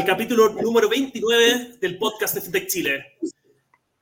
Al capítulo número 29 del podcast de FinTech Chile.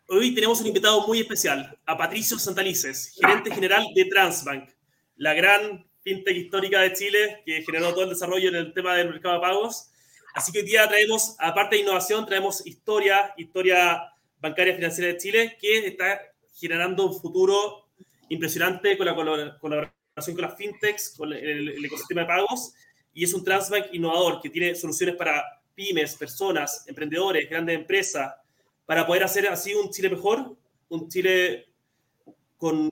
Hoy tenemos un invitado muy especial, a Patricio Santalices, gerente general de Transbank, la gran fintech histórica de Chile que generó todo el desarrollo en el tema del mercado de pagos. Así que hoy día traemos, aparte de innovación, traemos historia, historia bancaria financiera de Chile, que está generando un futuro impresionante con la colaboración con las fintechs, con el, el ecosistema de pagos y es un Transbank innovador que tiene soluciones para pymes, personas, emprendedores, grandes empresas, para poder hacer así un Chile mejor, un Chile con,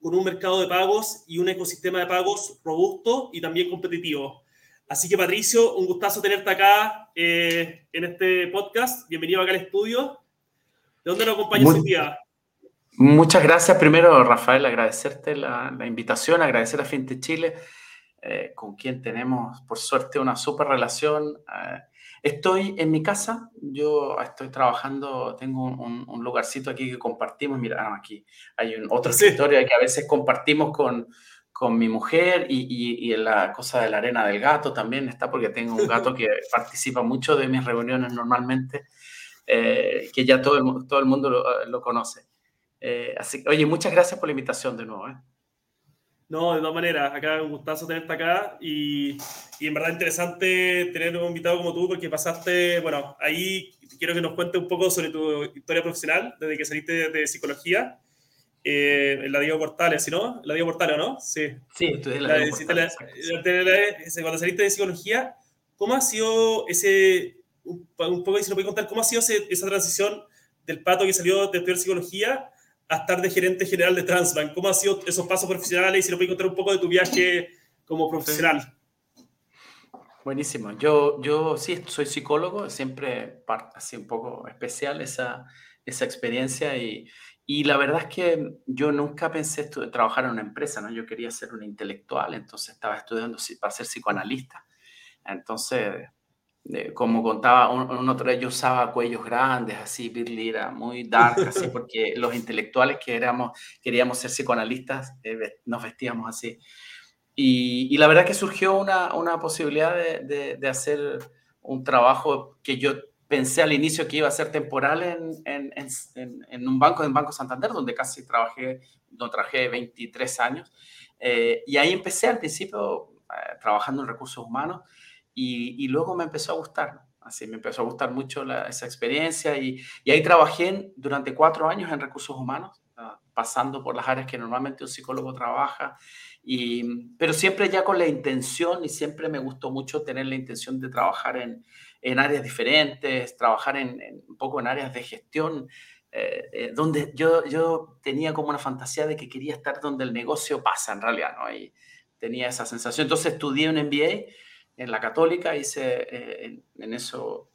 con un mercado de pagos y un ecosistema de pagos robusto y también competitivo. Así que Patricio, un gustazo tenerte acá eh, en este podcast. Bienvenido acá al estudio. ¿De dónde nos acompañas hoy día? Muchas gracias. Primero, Rafael, agradecerte la, la invitación, agradecer a Finte Chile eh, con quien tenemos, por suerte, una súper relación. Eh, estoy en mi casa, yo estoy trabajando, tengo un, lugarcito aquí que compartimos. Mira, ah, aquí hay un, otro escritorio que a veces compartimos con, con mi mujer y, y, la cosa de la arena del gato también está porque tengo un gato que participa mucho de mis reuniones normalmente, eh, que ya todo el, todo el mundo lo, lo conoce. así oye, muchas gracias por la invitación de nuevo. No, de todas maneras, acá un gustazo tenerte acá y, y, en verdad interesante tener un invitado como tú porque pasaste, bueno, ahí quiero que nos cuente un poco sobre tu historia profesional desde que saliste de, psicología eh, en la Diego Portales, ¿sí no? La Diego Portales, ¿no? Sí. Sí, estudié la, Diego Portales. cuando saliste de psicología, ¿cómo ha sido ese, un, poco, si lo puedes contar, cómo ha sido esa transición del pato que salió de estudiar psicología a estar de gerente general de Transbank. ¿Cómo han sido esos pasos profesionales? Y si nos puedes contar un poco de tu viaje como profesional. Buenísimo. Yo, yo sí soy psicólogo, siempre así un poco especial esa, esa experiencia y, y la verdad es que yo nunca pensé trabajar en una empresa, ¿no? Yo quería ser un intelectual, entonces estaba estudiando para ser psicoanalista. Entonces, como contaba, un, otro de ellos usaba cuellos grandes, así, Birli era muy dark, así, porque los intelectuales que éramos, queríamos ser psicoanalistas, eh, nos vestíamos así. Y, la verdad que surgió una, una posibilidad de, de, hacer un trabajo que yo pensé al inicio que iba a ser temporal en, en, en, en un banco, en Banco Santander, donde casi trabajé, trabajé 23 años. Eh, y ahí empecé al principio eh, trabajando en recursos humanos y, luego me empezó a gustar, así me empezó a gustar mucho esa experiencia y, ahí trabajé durante cuatro años en recursos humanos, ah, pasando por las áreas que normalmente un psicólogo trabaja, y, pero siempre ya con la intención y siempre me gustó mucho tener la intención de trabajar en, en áreas diferentes, trabajar en, un poco en áreas de gestión, eh, eh, donde yo, yo tenía como una fantasía de que quería estar donde el negocio pasa en realidad, ¿no? Y tenía esa sensación. Entonces estudié un MBA en la católica, hice, eh, en, eso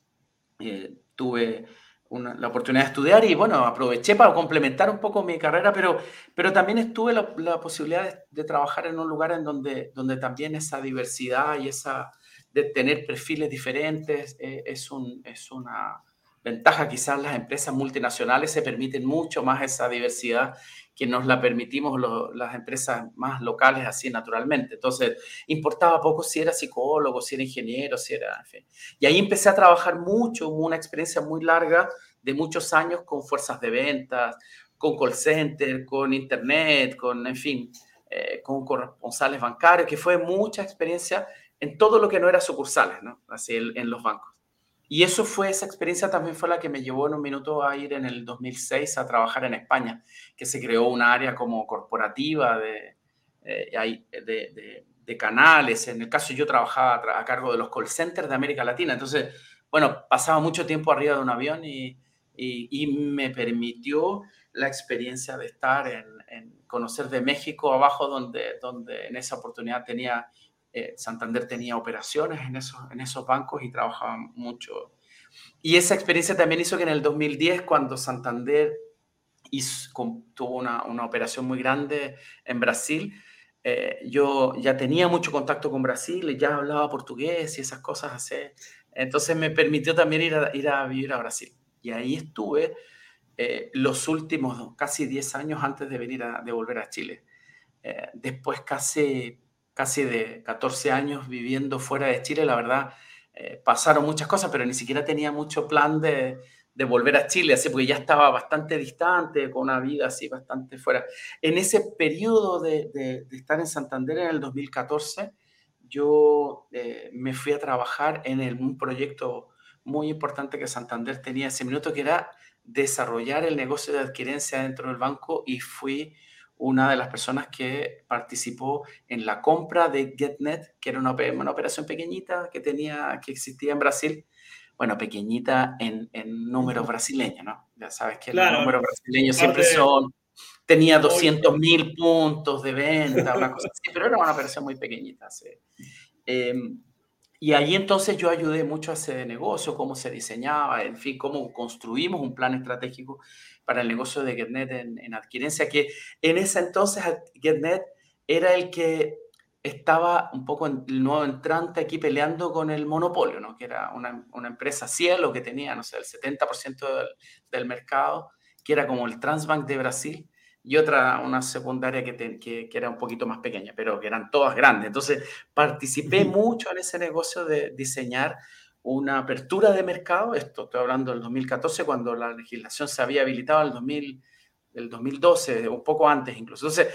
eh, tuve la oportunidad de estudiar y bueno, aproveché para complementar un poco mi carrera, pero, pero también estuve la, posibilidad de, trabajar en un lugar en donde, donde también esa diversidad y esa de tener perfiles diferentes eh, es, un, es una ventaja. Quizás las empresas multinacionales se permiten mucho más esa diversidad que nos la permitimos las empresas más locales así naturalmente. Entonces, importaba poco si era psicólogo, si era ingeniero, si era... En fin. Y ahí empecé a trabajar mucho, una experiencia muy larga de muchos años con fuerzas de ventas, con call center, con internet, con, en fin, eh, con corresponsales bancarios, que fue mucha experiencia en todo lo que no era sucursales, ¿no? Así en los bancos. Y eso fue, esa experiencia también fue la que me llevó en un minuto a ir en el 2006 a trabajar en España, que se creó una área como corporativa de, eh, de, de, canales. En el caso yo trabajaba a cargo de los call centers de América Latina. Entonces, bueno, pasaba mucho tiempo arriba de un avión y, y, me permitió la experiencia de estar en, en, conocer de México abajo, donde, donde en esa oportunidad tenía eh, Santander tenía operaciones en esos, en esos bancos y trabajaba mucho. Y esa experiencia también hizo que en el 2010, cuando Santander tuvo una, una operación muy grande en Brasil, eh, yo ya tenía mucho contacto con Brasil ya hablaba portugués y esas cosas así. Entonces me permitió también ir a, ir a vivir a Brasil. Y ahí estuve eh, los últimos casi 10 años antes de venir de volver a Chile. después casi casi de 14 años viviendo fuera de Chile, la verdad, eh, pasaron muchas cosas, pero ni siquiera tenía mucho plan de, de volver a Chile, así porque ya estaba bastante distante, con una vida así bastante fuera. En ese periodo de, de, estar en Santander en el 2014, yo eh, me fui a trabajar en un proyecto muy importante que Santander tenía ese minuto, que era desarrollar el negocio de adquirencia dentro del banco y fui una de las personas que participó en la compra de GetNet, que era una, una operación pequeñita que, tenía, que existía en Brasil, bueno, pequeñita en, en números brasileños, ¿no? Ya sabes que los números brasileños siempre son, tenía 200 mil puntos de venta, una cosa así, pero era una operación muy pequeñita. Sí. Em, y ahí entonces yo ayudé mucho a ese negocio, cómo se diseñaba, en fin, cómo construimos un plan estratégico para el negocio de GetNet en, en adquirencia, que en ese entonces GetNet era el que estaba un poco el nuevo entrante aquí peleando con el monopolio, ¿no? que era una, una empresa cielo que tenía, no sé, el 70% del, del, mercado, que era como el Transbank de Brasil, y otra, una secundaria que, que, que, era un poquito más pequeña, pero que eran todas grandes. Entonces, participé mucho en ese negocio de diseñar una apertura de mercado, esto estoy hablando del 2014, cuando la legislación se había habilitado en el, 2000, el 2012, un poco antes incluso. Entonces,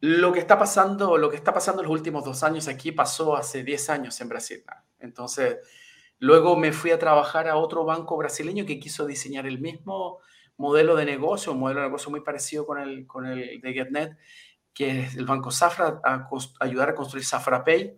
lo que está pasando, lo que está pasando en los últimos dos años aquí pasó hace 10 años en Brasil. Entonces, luego me fui a trabajar a otro banco brasileño que quiso diseñar el mismo modelo de negocio, un modelo de negocio muy parecido con el, con el de GetNet, que es el banco Safra, a, ayudar a construir Safra Pay.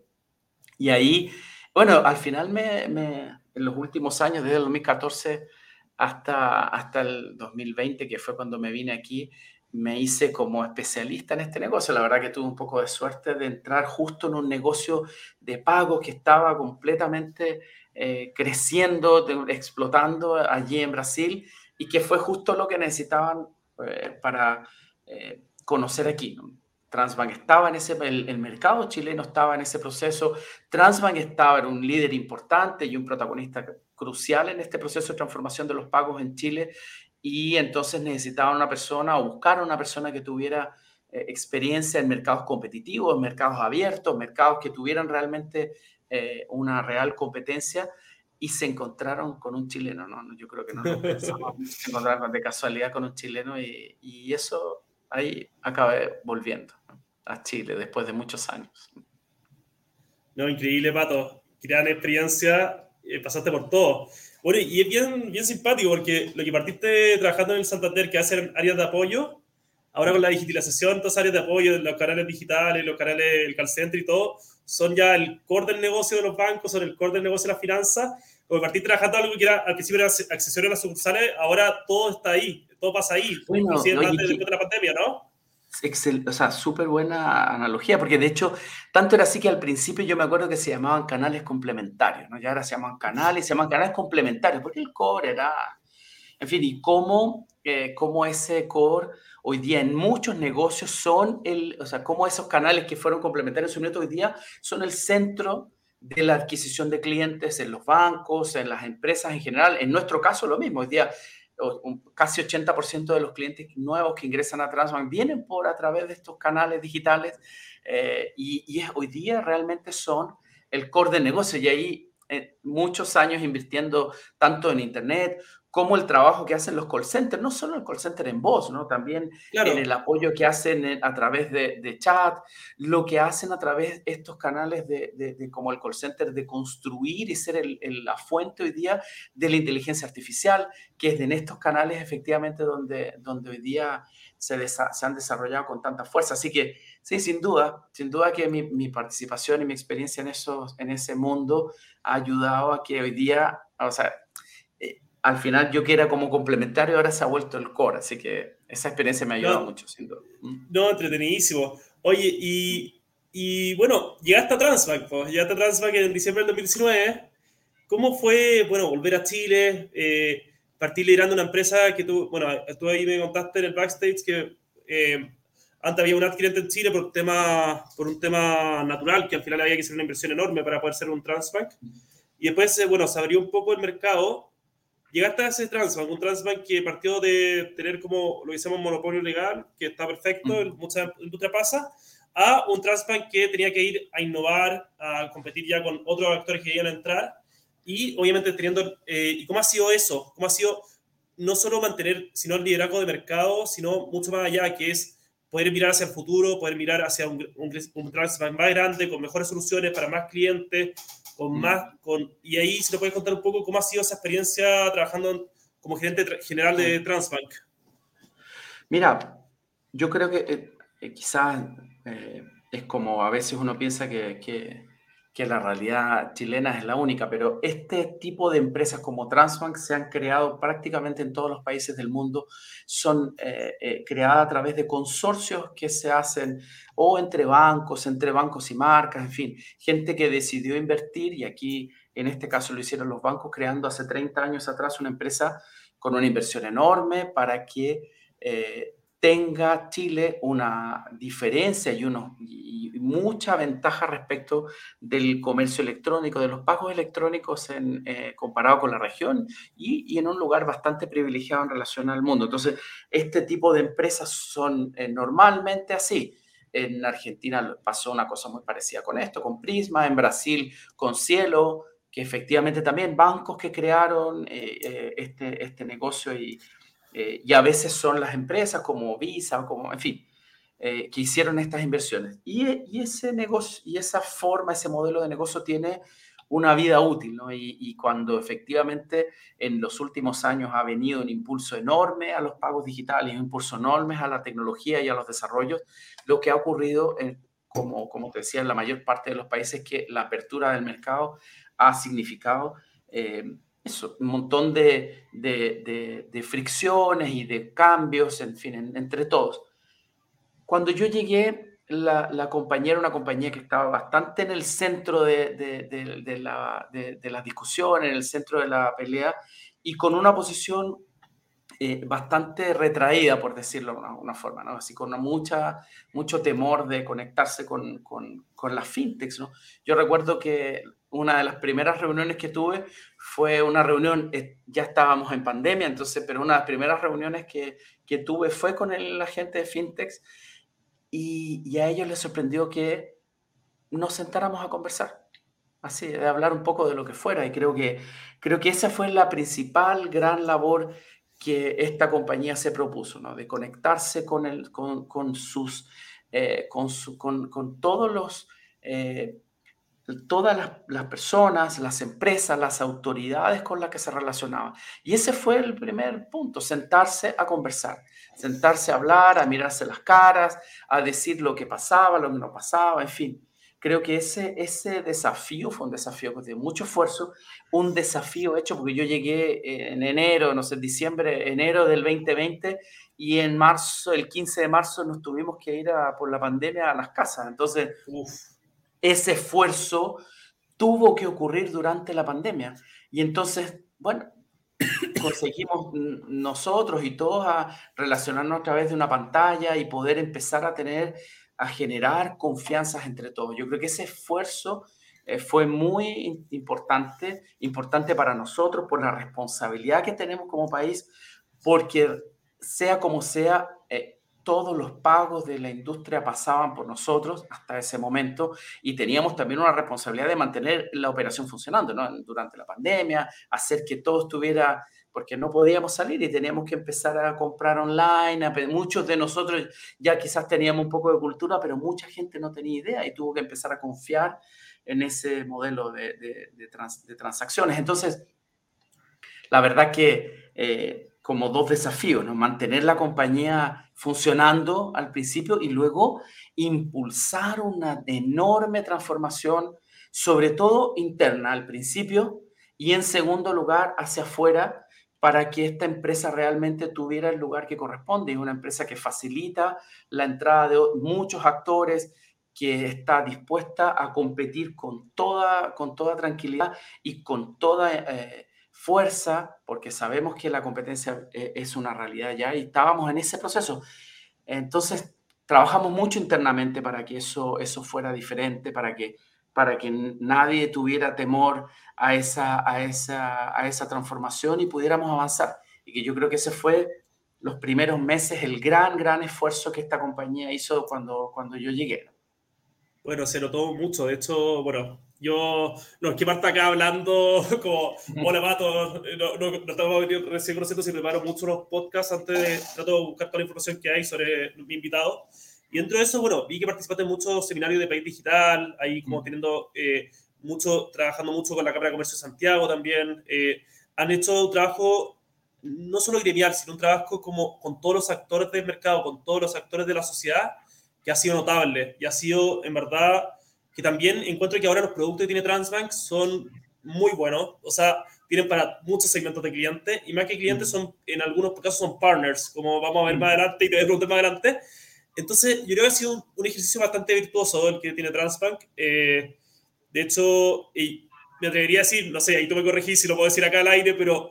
Y ahí, bueno, al final me, me, en los últimos años, desde el 2014 hasta, hasta el 2020, que fue cuando me vine aquí, me hice como especialista en este negocio. La verdad que tuve un poco de suerte de entrar justo en un negocio de pago que estaba completamente eh, creciendo, explotando allí en Brasil y que fue justo lo que necesitaban eh, para eh, conocer aquí. Transbank estaba en ese, el, el, mercado chileno estaba en ese proceso, Transbank estaba, era un líder importante y un protagonista crucial en este proceso de transformación de los pagos en Chile. Y entonces necesitaban una persona o buscaron una persona que tuviera eh, experiencia en mercados competitivos, en mercados abiertos, mercados que tuvieran realmente eh, una real competencia. Y se encontraron con un chileno, ¿no? Yo creo que no pensamos, se encontraron de casualidad con un chileno y, y eso ahí acabé volviendo a Chile después de muchos años. No, increíble, Pato. Gran experiencia, eh, pasaste por todo. Bueno, y es bien, bien simpático porque lo que partiste trabajando en el Santander, que hace áreas de apoyo, ahora con la digitalización, todas áreas de apoyo, los canales digitales, los canales, el call center y todo, son ya el core del negocio de los bancos, son el core del negocio de las finanzas. Como partiste trabajando algo que era, al principio era accesorio a las sucursales, ahora todo está ahí, todo pasa ahí, bueno, inclusive antes de la pandemia, ¿no? Excel, o sea, súper buena analogía, porque de hecho, tanto era así que al principio yo me acuerdo que se llamaban canales complementarios, ¿no? Ya ahora se llaman canales, se llaman canales complementarios, porque el core era, en fin, y cómo, eh, cómo ese core hoy día en muchos negocios son el, o sea, cómo esos canales que fueron complementarios en su hoy día son el centro de la adquisición de clientes en los bancos, en las empresas en general. En nuestro caso, lo mismo. Hoy día casi 80% de los clientes nuevos que ingresan a Transbank vienen por a través de estos canales digitales eh, y, y, hoy día realmente son el core de negocio. Y ahí eh, muchos años invirtiendo tanto en Internet como el trabajo que hacen los call centers, no solo el call center en voz, ¿no? también claro. en el apoyo que hacen a través de, de, chat, lo que hacen a través de estos canales de, de, de como el call center, de construir y ser el, el, la fuente hoy día de la inteligencia artificial, que es en estos canales efectivamente donde, donde hoy día se, se han desarrollado con tanta fuerza. Así que sí, sin duda, sin duda que mi, mi participación y mi experiencia en, esos, en ese mundo ha ayudado a que hoy día, o sea, al final yo que era como complementario, ahora se ha vuelto el core, así que esa experiencia me ha ayudado no, mucho, sin duda. Mm. No, entretenidísimo. Oye, y, y bueno, llegaste a Transbank, pues, llegaste a Transbank en diciembre del 2019. ¿Cómo fue, bueno, volver a Chile, eh, partir liderando una empresa que tú, bueno, tú ahí me contaste en el backstage que eh, antes había un adquirente en Chile por, tema, por un tema natural, que al final había que hacer una inversión enorme para poder ser un Transbank. Y después, eh, bueno, se abrió un poco el mercado llegaste a ese Transbank, un Transbank que partió de tener como lo que llamamos monopolio legal, que está perfecto, en mucha industria pasa, a un Transbank que tenía que ir a innovar, a competir ya con otros actores que iban a entrar. Y obviamente teniendo, eh, ¿y cómo ha sido eso? ¿Cómo ha sido no solo mantener, sino el liderazgo de mercado, sino mucho más allá, que es poder mirar hacia el futuro, poder mirar hacia un, un, un más grande, con mejores soluciones para más clientes, con mm. más, con, y ahí se lo puedes contar un poco cómo ha sido esa experiencia trabajando como gerente general de mm. Transbank. Mira, yo creo que eh, eh, quizás eh, es como a veces uno piensa que, que, que, la realidad chilena es la única, pero este tipo de empresas como Transbank se han creado prácticamente en todos los países del mundo, son creadas a través de consorcios que se hacen o entre bancos, entre bancos y marcas, en fin, gente que decidió invertir y aquí en este caso lo hicieron los bancos creando hace 30 años atrás una empresa con una inversión enorme para que tenga Chile una diferencia y, uno, y mucha ventaja respecto del comercio electrónico, de los pagos electrónicos en, eh, comparado con la región y, y, en un lugar bastante privilegiado en relación al mundo. Entonces, este tipo de empresas son eh, normalmente así. En Argentina pasó una cosa muy parecida con esto, con Prisma, en Brasil con Cielo, que efectivamente también bancos que crearon eh, este, este negocio y, eh, y a veces son las empresas como Visa, como, en fin, eh, que hicieron estas inversiones. Y, ese negocio, y esa forma, ese modelo de negocio tiene una vida útil, ¿no? Y, cuando efectivamente en los últimos años ha venido un impulso enorme a los pagos digitales, un impulso enorme a la tecnología y a los desarrollos, lo que ha ocurrido, en, como, como te decía, en la mayor parte de los países es que la apertura del mercado ha significado eh, eso, un montón de, de, de, fricciones y de cambios, en fin, entre todos. Cuando yo llegué, la, la, compañía era una compañía que estaba bastante en el centro de, la, de, la discusión, en el centro de la pelea, y con una posición eh, bastante retraída, por decirlo de una, una, forma, ¿no? Así con mucha, mucho temor de conectarse con, con, con las fintechs, ¿no? Yo recuerdo que una de las primeras reuniones que tuve fue una reunión, eh, ya estábamos en pandemia, entonces, pero una de las primeras reuniones que, que tuve fue con el, la gente de Fintech y, y, a ellos les sorprendió que nos sentáramos a conversar, así, de hablar un poco de lo que fuera. Y creo que, creo que esa fue la principal gran labor que esta compañía se propuso, ¿no? de conectarse con, el, con, con sus, eh, con, su, con, con, todos los... Eh, todas las, personas, las empresas, las autoridades con las que se relacionaba. Y ese fue el primer punto, sentarse a conversar, sentarse a hablar, a mirarse las caras, a decir lo que pasaba, lo que no pasaba, en fin. Creo que ese, ese desafío fue un desafío de mucho esfuerzo, un desafío hecho porque yo llegué en enero, no sé, diciembre, enero del 2020 y en marzo, el 15 de marzo nos tuvimos que ir a, por la pandemia a las casas. Entonces, Uf ese esfuerzo tuvo que ocurrir durante la pandemia. Y entonces, bueno, conseguimos nosotros y todos a relacionarnos a través de una pantalla y poder empezar a tener, a generar confianzas entre todos. Yo creo que ese esfuerzo eh, fue muy importante, importante para nosotros por la responsabilidad que tenemos como país, porque sea como sea, todos los pagos de la industria pasaban por nosotros hasta ese momento y teníamos también una responsabilidad de mantener la operación funcionando ¿no? durante la pandemia, hacer que todo estuviera, porque no podíamos salir y teníamos que empezar a comprar online. Muchos de nosotros ya quizás teníamos un poco de cultura, pero mucha gente no tenía idea y tuvo que empezar a confiar en ese modelo de, de, de, trans, de transacciones. Entonces, la verdad que... Eh, como dos desafíos, ¿no? Mantener la compañía funcionando al principio y luego impulsar una enorme transformación, sobre todo interna al principio y en segundo lugar hacia afuera para que esta empresa realmente tuviera el lugar que corresponde. Es una empresa que facilita la entrada de muchos actores, que está dispuesta a competir con toda, con toda tranquilidad y con toda... Eh, fuerza, porque sabemos que la competencia eh, es una realidad ya y estábamos en ese proceso. Entonces, trabajamos mucho internamente para que eso, eso fuera diferente, para que, para que nadie tuviera temor a esa, a, esa, a esa transformación y pudiéramos avanzar. Y que yo creo que ese fue los primeros meses el gran, gran esfuerzo que esta compañía hizo cuando, cuando yo llegué. Bueno, se notó mucho. De hecho, bueno, Yo, no es que parta acá hablando como, hola Pato, no, no, no estamos recién conociendo, si preparo mucho los podcasts antes de, trato de buscar toda la información que hay sobre mi invitado. Y dentro de eso, bueno, vi que participaste en muchos seminarios de país digital, ahí como mm. teniendo eh, mucho, trabajando mucho con la Cámara de Comercio de Santiago también. Eh, han hecho un trabajo no solo gremial, sino un trabajo como con todos los actores del mercado, con todos los actores de la sociedad, que ha sido notable y ha sido, en verdad, que también encuentro que ahora los productos que tiene Transbank son muy buenos, o sea, tienen para muchos segmentos de clientes y más que clientes son, en algunos casos son partners, como vamos a ver más adelante y te voy a preguntar más adelante. Entonces, yo creo que ha sido un, ejercicio bastante virtuoso el que tiene Transbank. Eh, de hecho, y me atrevería a decir, no sé, ahí tú me corregís si lo puedo decir acá al aire, pero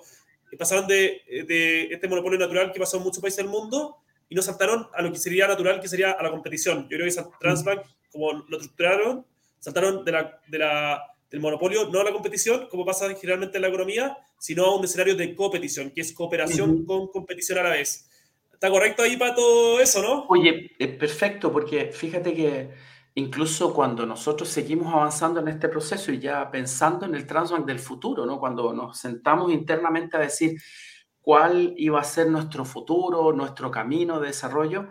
pasaron de, de este monopolio natural que pasó en muchos países del mundo y nos saltaron a lo que sería natural, que sería a la competición. Yo creo que Transbank, como lo estructuraron, saltaron de la, de la, del monopolio, no a la competición, como pasa generalmente en la economía, sino a un escenario de competición, que es cooperación con competición a la vez. ¿Está correcto ahí, Pato, eso, no? Oye, perfecto, porque fíjate que incluso cuando nosotros seguimos avanzando en este proceso y ya pensando en el Transbank del futuro, ¿no? Cuando nos sentamos internamente a decir cuál iba a ser nuestro futuro, nuestro camino de desarrollo,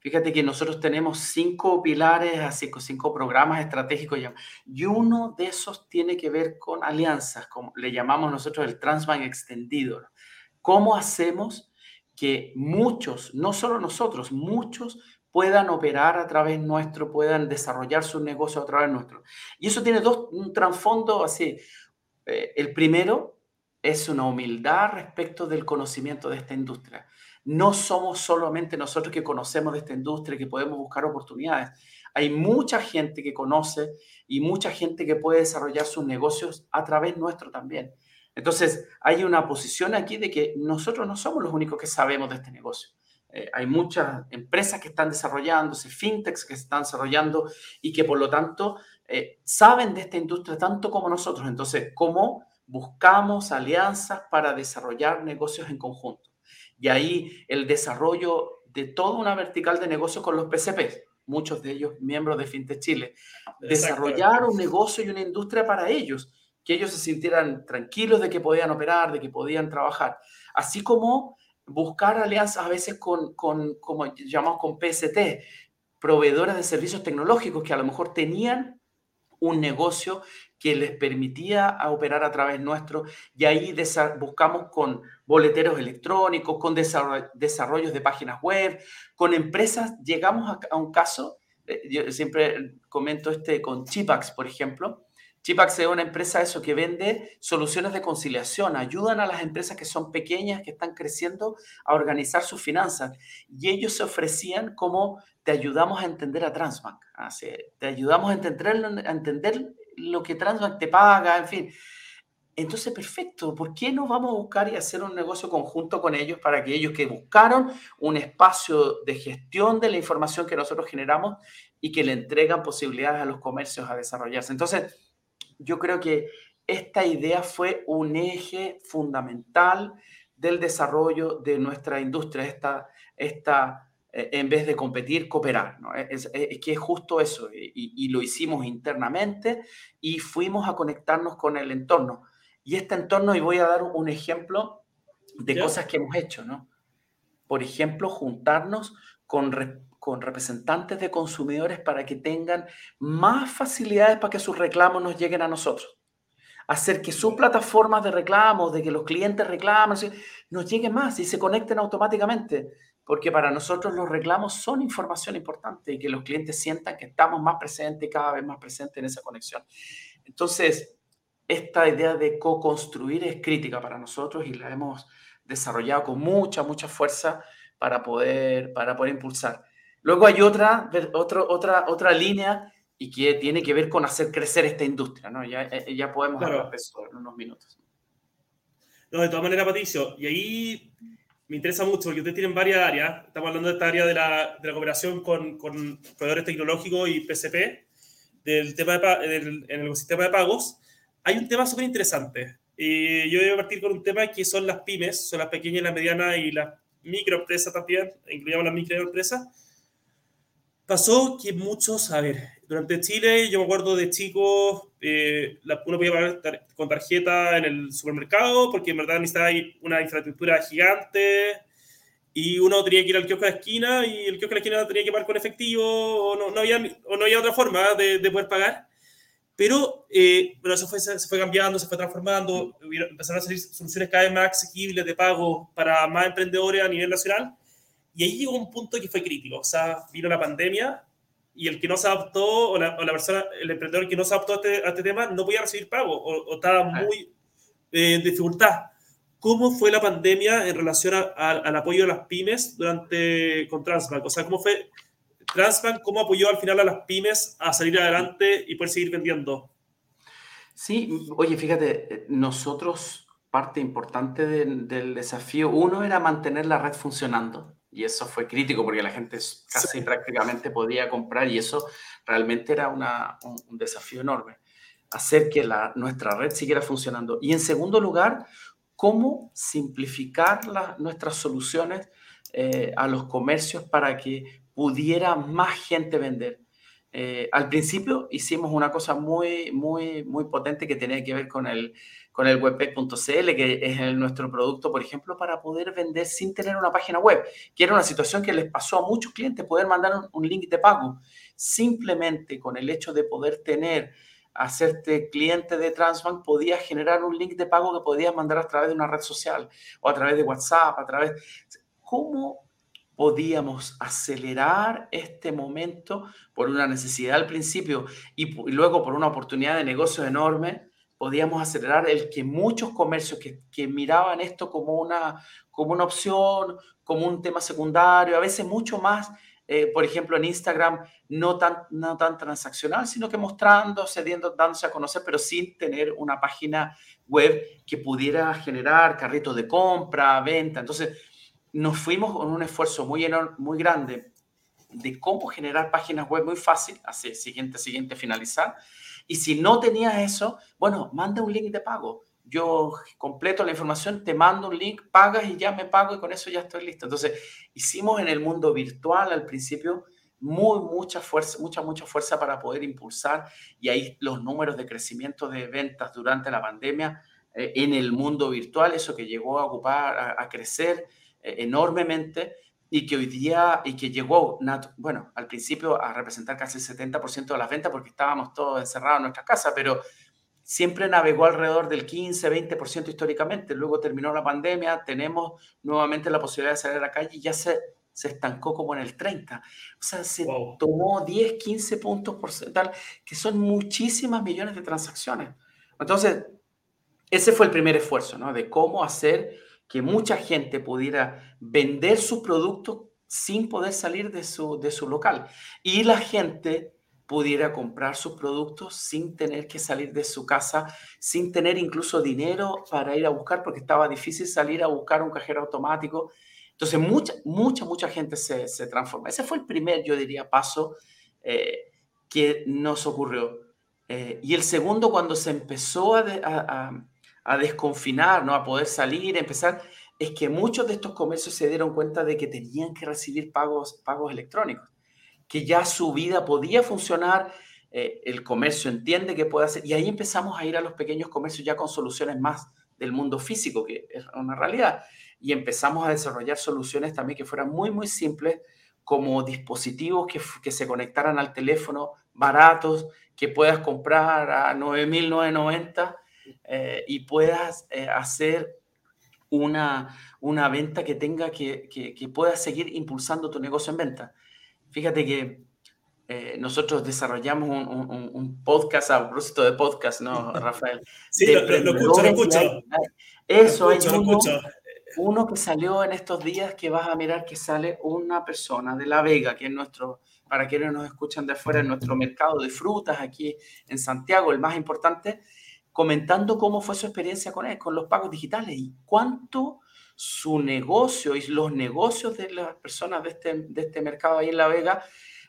Fíjate que nosotros tenemos cinco pilares, así cinco programas estratégicos y uno de esos tiene que ver con alianzas, como le llamamos nosotros el Transbank extendido. ¿Cómo hacemos que muchos, no solo nosotros, muchos puedan operar a través nuestro, puedan desarrollar su negocio a través nuestro? Y eso tiene dos, un trasfondo así. Eh, el primero es una humildad respecto del conocimiento de esta industria no somos solamente nosotros que conocemos de esta industria, que podemos buscar oportunidades. Hay mucha gente que conoce y mucha gente que puede desarrollar sus negocios a través nuestro también. Entonces, hay una posición aquí de que nosotros no somos los únicos que sabemos de este negocio. Eh, hay muchas empresas que están desarrollándose, fintechs que están desarrollando y que por lo tanto eh, saben de esta industria tanto como nosotros. Entonces, ¿cómo buscamos alianzas para desarrollar negocios en conjunto? Y ahí el desarrollo de toda una vertical de negocio con los PCP, muchos de ellos miembros de FinTech Chile. Desarrollar un negocio y una industria para ellos, que ellos se sintieran tranquilos de que podían operar, de que podían trabajar. Así como buscar alianzas a veces con, con como llamamos con PST, proveedores de servicios tecnológicos que a lo mejor tenían un negocio que les permitía operar a través nuestro. Y ahí buscamos con boleteros electrónicos, con desarrollos de páginas web, con empresas, llegamos a, un caso, eh, yo siempre comento este con Chipax, por ejemplo, Chipax es una empresa eso que vende soluciones de conciliación, ayudan a las empresas que son pequeñas, que están creciendo, a organizar sus finanzas. Y ellos se ofrecían como te ayudamos a entender a Transbank, te ayudamos a entender, a entender lo que Transbank te paga, en fin. Entonces, perfecto, ¿por qué no vamos a buscar y hacer un negocio conjunto con ellos para que ellos que buscaron un espacio de gestión de la información que nosotros generamos y que le entregan posibilidades a los comercios a desarrollarse? Entonces, yo creo que esta idea fue un eje fundamental del desarrollo de nuestra industria, esta, esta en vez de competir, cooperar. ¿no? Es, que es justo eso, y, lo hicimos internamente y fuimos a conectarnos con el entorno. Y este entorno, y voy a dar un ejemplo de cosas que hemos hecho, ¿no? Por ejemplo, juntarnos con, con representantes de consumidores para que tengan más facilidades para que sus reclamos nos lleguen a nosotros. Hacer que sus plataformas de reclamos, de que los clientes reclamen, nos lleguen más y se conecten automáticamente porque para nosotros los reclamos son información importante y que los clientes sientan que estamos más presentes y cada vez más presentes en esa conexión. Entonces, esta idea de co-construir es crítica para nosotros y la hemos desarrollado con mucha, mucha fuerza para poder, para poder impulsar. Luego hay otra, otra, otra, otra línea y que tiene que ver con hacer crecer esta industria, ¿no? Ya, eh, ya podemos hablar de eso en unos minutos. No, de todas maneras, Patricio, y ahí me interesa mucho porque ustedes tienen varias áreas. Estamos hablando de esta área de la, de la cooperación con, con, proveedores tecnológicos y PCP, del tema de, en el ecosistema de pagos. Hay un tema súper interesante. y yo voy a partir con un tema que son las pymes, son las pequeñas, las medianas y las microempresas también, incluyamos las microempresas. Pasó que muchos, a ver, durante Chile, yo me acuerdo de chicos, eh, uno podía pagar con tarjeta en el supermercado, porque en verdad necesitaba una infraestructura gigante y uno tenía que ir al kiosco de esquina y el kiosco de esquina tenía que pagar con efectivo o no, no había, o no había otra forma de, de poder pagar. Pero eh, bueno, eso fue, se fue cambiando, se fue transformando, empezaron a salir soluciones cada vez más asequibles de pago para más emprendedores a nivel nacional. Y ahí llegó un punto que fue crítico. O sea, vino la pandemia y el que no se adaptó, o la, persona, el emprendedor que no se adaptó a este, este tema, no podía recibir pago o, estaba muy eh, en dificultad. ¿Cómo fue la pandemia en relación al apoyo de las pymes durante con Transbank? O sea, ¿cómo fue Transbank, cómo apoyó al final a las pymes a salir adelante y poder seguir vendiendo? Sí, oye, fíjate, nosotros parte importante del desafío, uno era mantener la red funcionando y eso fue crítico porque la gente casi prácticamente podía comprar y eso realmente era una, un, desafío enorme, hacer que la, nuestra red siguiera funcionando. Y en segundo lugar, cómo simplificar nuestras soluciones eh, a los comercios para que pudiera más gente vender. Eh, al principio hicimos una cosa muy, muy, muy potente que tenía que ver con el, con el webpack.cl, que es nuestro producto, por ejemplo, para poder vender sin tener una página web, que era una situación que les pasó a muchos clientes, poder mandar un, un link de pago. Simplemente con el hecho de poder tener hacerte cliente de Transbank, podías generar un link de pago que podías mandar a través de una red social o a través de WhatsApp, a través... ¿Cómo podíamos acelerar este momento por una necesidad al principio y, luego por una oportunidad de negocio enorme? Podíamos acelerar el que muchos comercios que, que miraban esto como una, como una opción, como un tema secundario, a veces mucho más eh, por ejemplo, en Instagram, no tan, no tan transaccional, sino que mostrando, cediendo, dándose a conocer, pero sin tener una página web que pudiera generar carritos de compra, venta. Entonces, nos fuimos con un esfuerzo muy, enorme, muy grande de cómo generar páginas web muy fácil, así, siguiente, siguiente, finalizar. Y si no tenías eso, bueno, manda un link de pago yo completo la información, te mando un link, pagas y ya me pago y con eso ya estoy listo. Entonces, hicimos en el mundo virtual al principio muy, mucha fuerza, mucha, mucha fuerza para poder impulsar y ahí los números de crecimiento de ventas durante la pandemia eh, en el mundo virtual, eso que llegó a ocupar, a, crecer eh, enormemente y que hoy día, y que llegó, bueno, al principio a representar casi el 70% de las ventas porque estábamos todos encerrados en nuestra casa, pero siempre navegó alrededor del 15-20% históricamente. Luego terminó la pandemia, tenemos nuevamente la posibilidad de salir a la calle y ya se, se estancó como en el 30. O sea, se tomó 10, 15 puntos porcentuales, que son muchísimas millones de transacciones. Entonces, ese fue el primer esfuerzo, ¿no? De cómo hacer que mucha gente pudiera vender sus productos sin poder salir de su, de su local. Y la gente pudiera comprar sus productos sin tener que salir de su casa, sin tener incluso dinero para ir a buscar, porque estaba difícil salir a buscar un cajero automático. Entonces, mucha, mucha, mucha gente se, se transforma. Ese fue el primer, yo diría, paso eh, que nos ocurrió. Eh, y el segundo, cuando se empezó a, a, a, desconfinar, ¿no? a poder salir, empezar, es que muchos de estos comercios se dieron cuenta de que tenían que recibir pagos, pagos electrónicos que ya su vida podía funcionar, eh, el comercio entiende que puede hacer, y ahí empezamos a ir a los pequeños comercios ya con soluciones más del mundo físico, que es una realidad, y empezamos a desarrollar soluciones también que fueran muy, muy simples, como dispositivos que, que se conectaran al teléfono, baratos, que puedas comprar a 9.990 eh, y puedas eh, hacer una, una venta que tenga que, que, que pueda seguir impulsando tu negocio en venta. Fíjate que eh, nosotros desarrollamos un, podcast a propósito de podcast, ¿no, Rafael? sí, lo, escucho, lo escucho. Eso, hay uno, uno, que salió en estos días que vas a mirar que sale una persona de La Vega, que es nuestro, para quienes nos escuchan de afuera, en nuestro mercado de frutas aquí en Santiago, el más importante, comentando cómo fue su experiencia con él, con los pagos digitales y cuánto su negocio y los negocios de las personas de este, de este mercado ahí en La Vega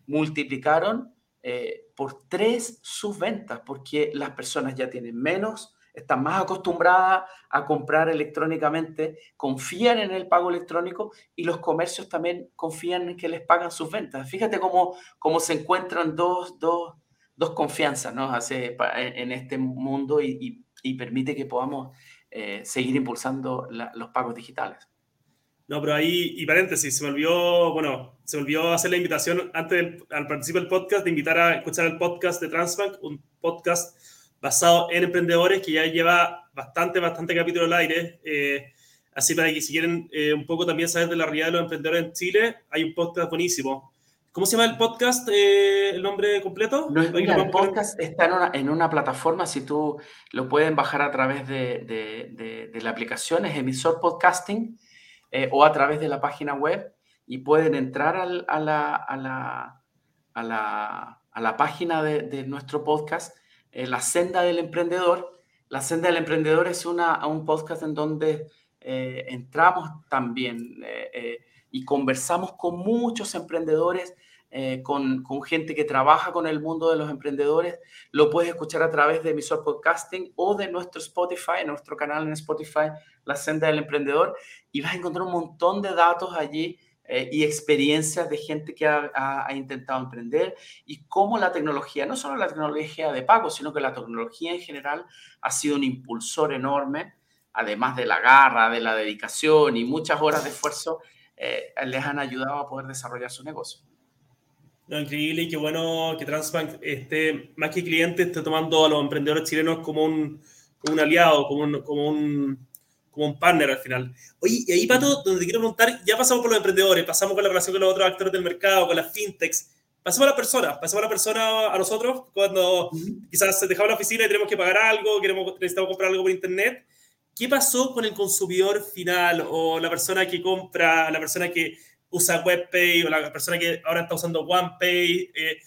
multiplicaron eh, por tres sus ventas, porque las personas ya tienen menos, están más acostumbradas a comprar electrónicamente, confían en el pago electrónico y los comercios también confían en que les pagan sus ventas. Fíjate cómo, cómo se encuentran dos, dos, dos confianzas ¿no? Hace, en este mundo y, permite que podamos eh, seguir impulsando los pagos digitales. No, pero ahí, y paréntesis, se me olvidó, bueno, se me olvidó hacer la invitación antes del, al principio del podcast, de invitar a escuchar el podcast de Transbank, un podcast basado en emprendedores que ya lleva bastante, bastante capítulo al aire. Eh, así para que si quieren eh, un poco también saber de la realidad de los emprendedores en Chile, hay un podcast buenísimo. ¿Cómo se llama el podcast? Eh, ¿El nombre completo? No, el podcast está en una, en una, plataforma, si tú lo pueden bajar a través de, de, de la aplicación, es emisor podcasting eh, o a través de la página web y pueden entrar a, la, a, la, a, la, a, la, página de, nuestro podcast, eh, La Senda del Emprendedor. La Senda del Emprendedor es una, un podcast en donde eh, entramos también y conversamos con muchos emprendedores eh, con, gente que trabaja con el mundo de los emprendedores. Lo puedes escuchar a través de emisor podcasting o de nuestro Spotify, nuestro canal en Spotify, La Senda del Emprendedor, y vas a encontrar un montón de datos allí eh, y experiencias de gente que ha, ha, intentado emprender y cómo la tecnología, no solo la tecnología de pago, sino que la tecnología en general ha sido un impulsor enorme, además de la garra, de la dedicación y muchas horas de esfuerzo, eh, les han ayudado a poder desarrollar su negocio. No, increíble y qué bueno que Transbank esté, más que cliente, esté tomando a los emprendedores chilenos como un, como un aliado, como un, como, un, como un partner al final. Oye, y ahí, Pato, donde te quiero preguntar, ya pasamos por los emprendedores, pasamos con la relación con los otros actores del mercado, con las fintechs, pasamos a las personas, pasamos a la persona, a nosotros, cuando quizás dejamos la oficina y tenemos que pagar algo, queremos, necesitamos comprar algo por internet. ¿Qué pasó con el consumidor final o la persona que compra, la persona que usa WebPay o la persona que ahora está usando OnePay. Eh,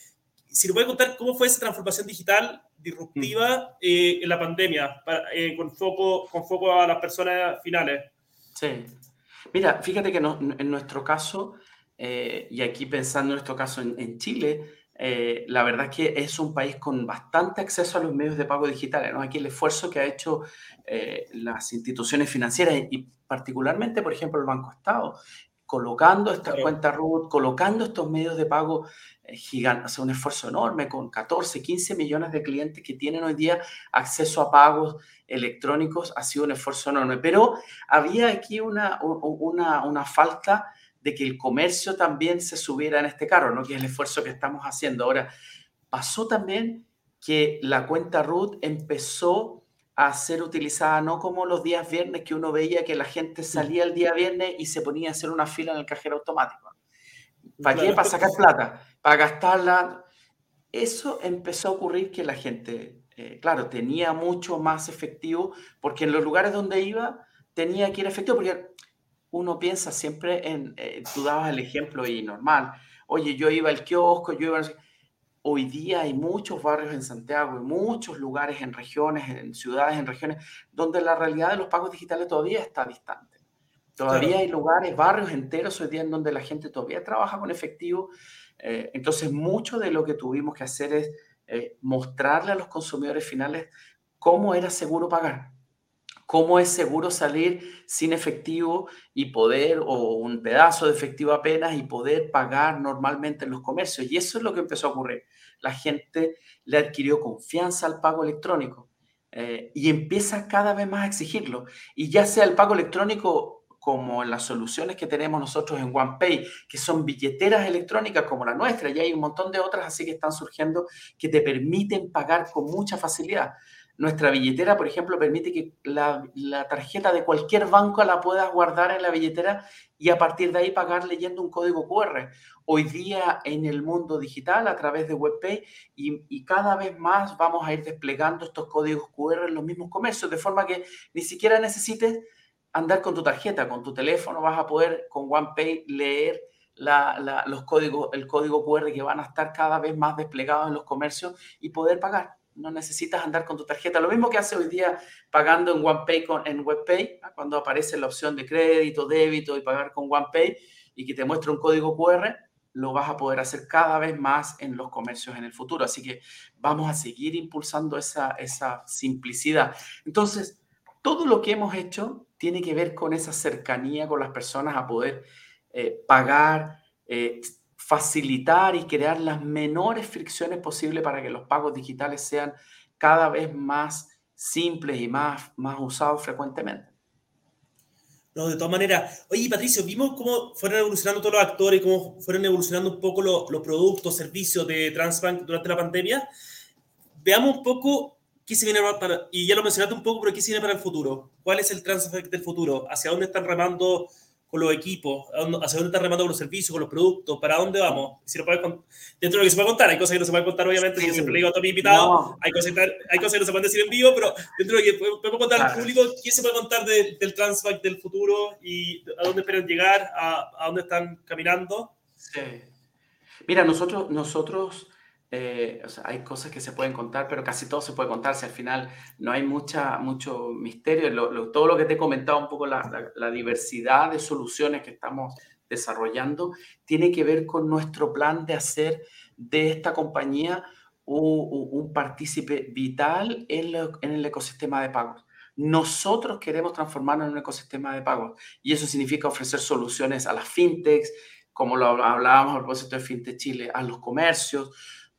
si nos puede contar cómo fue esa transformación digital disruptiva eh, en la pandemia, eh, con, foco, con foco a las personas finales. Sí. Mira, fíjate que en nuestro caso, y aquí pensando en nuestro caso en, Chile, la verdad es que es un país con bastante acceso a los medios de pago digitales. ¿no? Aquí el esfuerzo que ha hecho las instituciones financieras y particularmente, por ejemplo, el Banco Estado, colocando esta cuenta RUT, colocando estos medios de pago eh, gigantes, hace un esfuerzo enorme con 14, 15 millones de clientes que tienen hoy día acceso a pagos electrónicos, ha sido un esfuerzo enorme. Pero había aquí una, una, una falta de que el comercio también se subiera en este carro, ¿no? que es el esfuerzo que estamos haciendo. Ahora, pasó también que la cuenta RUT empezó a ser utilizada no como los días viernes que uno veía que la gente salía el día viernes y se ponía a hacer una fila en el cajero automático. ¿Para qué? Para sacar plata, para gastarla. Eso empezó a ocurrir que la gente, eh, claro, tenía mucho más efectivo porque en los lugares donde iba tenía que ir efectivo porque uno piensa siempre en, eh, tú dabas el ejemplo y normal, oye, yo iba al kiosco, yo iba... Hoy día hay muchos barrios en Santiago, y muchos lugares en regiones, en ciudades, en regiones, donde la realidad de los pagos digitales todavía está distante. Todavía hay lugares, barrios enteros hoy día en donde la gente todavía trabaja con efectivo. Eh, entonces, mucho de lo que tuvimos que hacer es eh, mostrarle a los consumidores finales cómo era seguro pagar, cómo es seguro salir sin efectivo y poder, o un pedazo de efectivo apenas, y poder pagar normalmente en los comercios. Y eso es lo que empezó a ocurrir la gente le adquirió confianza al pago electrónico eh, y empieza cada vez más a exigirlo. Y ya sea el pago electrónico como las soluciones que tenemos nosotros en OnePay, que son billeteras electrónicas como la nuestra, y hay un montón de otras así que están surgiendo que te permiten pagar con mucha facilidad. Nuestra billetera, por ejemplo, permite que la, tarjeta de cualquier banco la puedas guardar en la billetera y a partir de ahí pagar leyendo un código QR. Hoy día en el mundo digital, a través de WebPay, y, cada vez más vamos a ir desplegando estos códigos QR en los mismos comercios, de forma que ni siquiera necesites andar con tu tarjeta, con tu teléfono vas a poder con OnePay leer los códigos, el código QR que van a estar cada vez más desplegados en los comercios y poder pagar no necesitas andar con tu tarjeta. Lo mismo que hace hoy día pagando en OnePay con, en WebPay, ¿ah? cuando aparece la opción de crédito, débito y pagar con OnePay y que te muestra un código QR, lo vas a poder hacer cada vez más en los comercios en el futuro. Así que vamos a seguir impulsando esa, esa simplicidad. Entonces, todo lo que hemos hecho tiene que ver con esa cercanía con las personas a poder eh, pagar, eh, facilitar y crear las menores fricciones posibles para que los pagos digitales sean cada vez más simples y más, más usados frecuentemente. No, de todas maneras. Oye, Patricio, vimos cómo fueron evolucionando todos los actores, cómo fueron evolucionando un poco los, los productos, servicios de Transbank durante la pandemia. Veamos un poco qué se viene para, y ya lo mencionaste un poco, pero qué se viene para el futuro. ¿Cuál es el Transbank del futuro? ¿Hacia dónde están remando con los equipos, hacia dónde está remando con los servicios, con los productos, para dónde vamos. Si lo puedes, dentro de lo que se puede contar, hay cosas que no se pueden contar, obviamente, sí. yo siempre le digo a todos mis invitados, hay, cosas, hay cosas que no se pueden decir en vivo, pero dentro de lo que podemos contar al público, ¿qué se puede contar de, del Transbank del futuro y a dónde esperan llegar, a, a dónde están caminando? Sí. Mira, nosotros, nosotros eh, o sea, hay cosas que se pueden contar, pero casi todo se puede contar si al final no hay mucha, mucho misterio. todo lo que te he comentado, un poco la, diversidad de soluciones que estamos desarrollando, tiene que ver con nuestro plan de hacer de esta compañía un, un partícipe vital en, en el ecosistema de pagos. Nosotros queremos transformarnos en un ecosistema de pagos y eso significa ofrecer soluciones a las fintechs, como lo hablábamos a propósito de FinTech Chile, a los comercios,